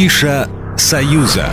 Афиша «Союза».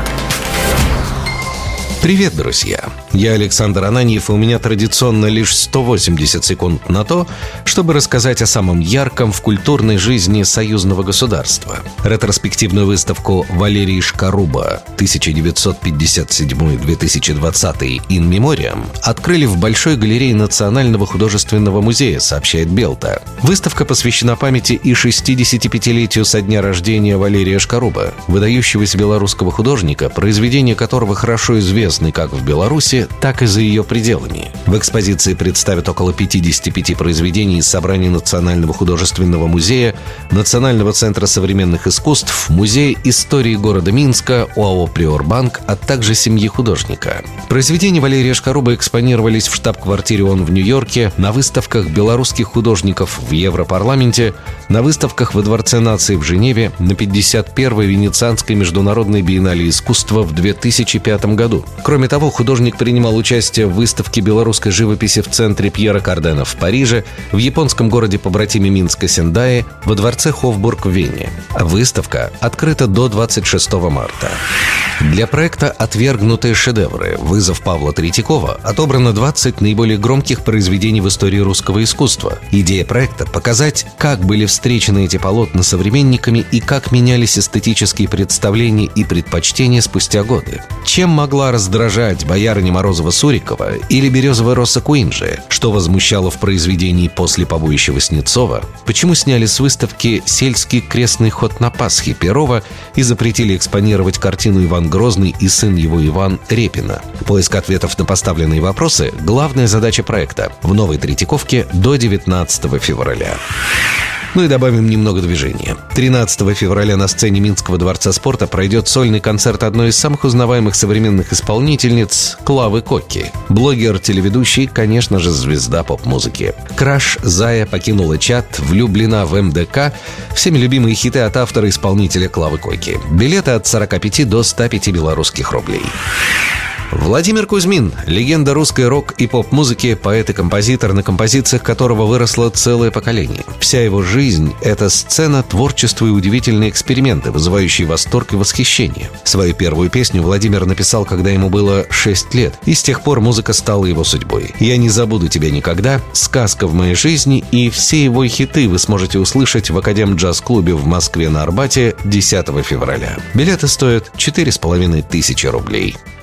Привет, друзья! Я Александр Ананьев, и у меня традиционно лишь 180 секунд на то, чтобы рассказать о самом ярком в культурной жизни союзного государства. Ретроспективную выставку Валерии Шкаруба 1957-2020 «In Memoriam» открыли в Большой галерее Национального художественного музея, сообщает Белта. Выставка посвящена памяти и 65-летию со дня рождения Валерия Шкаруба, выдающегося белорусского художника, произведения которого хорошо известны как в Беларуси, так и за ее пределами. В экспозиции представят около 55 произведений из собраний Национального художественного музея, Национального центра современных искусств, Музея истории города Минска, ОАО «Приорбанк», а также семьи художника. Произведения Валерия Шкаруба экспонировались в штаб-квартире ООН в Нью-Йорке, на выставках белорусских художников в Европарламенте, на выставках во Дворце нации в Женеве, на 51-й Венецианской международной биеннале искусства в 2005 году. Кроме того, художник принимал участие в выставке белорусской живописи в центре Пьера Кардена в Париже, в японском городе побратиме Минска Сендае, во дворце Хофбург в Вене. Выставка открыта до 26 марта. Для проекта «Отвергнутые шедевры. Вызов Павла Третьякова» отобрано 20 наиболее громких произведений в истории русского искусства. Идея проекта – показать, как были встречены эти полотна современниками и как менялись эстетические представления и предпочтения спустя годы. Чем могла раздражать боярыня Морозова-Сурикова или березовая роса Куинджи, что возмущало в произведении «После побоища Васнецова», почему сняли с выставки «Сельский крестный ход на Пасхе» Перова и запретили экспонировать картину «Иван Грозный и сын его Иван Репина. Поиск ответов на поставленные вопросы – главная задача проекта в Новой Третьяковке до 19 февраля. Ну и добавим немного движения. 13 февраля на сцене Минского дворца спорта пройдет сольный концерт одной из самых узнаваемых современных исполнительниц Клавы Кокки. Блогер, телеведущий, конечно же, звезда поп-музыки. Краш Зая покинула чат, влюблена в МДК. Всеми любимые хиты от автора-исполнителя Клавы Кокки. Билеты от 45 до 105 белорусских рублей. Владимир Кузьмин – легенда русской рок- и поп-музыки, поэт и композитор, на композициях которого выросло целое поколение. Вся его жизнь – это сцена, творчества и удивительные эксперименты, вызывающие восторг и восхищение. Свою первую песню Владимир написал, когда ему было 6 лет, и с тех пор музыка стала его судьбой. «Я не забуду тебя никогда», «Сказка в моей жизни» и все его хиты вы сможете услышать в Академ джаз-клубе в Москве на Арбате 10 февраля. Билеты стоят 4,5 тысячи рублей.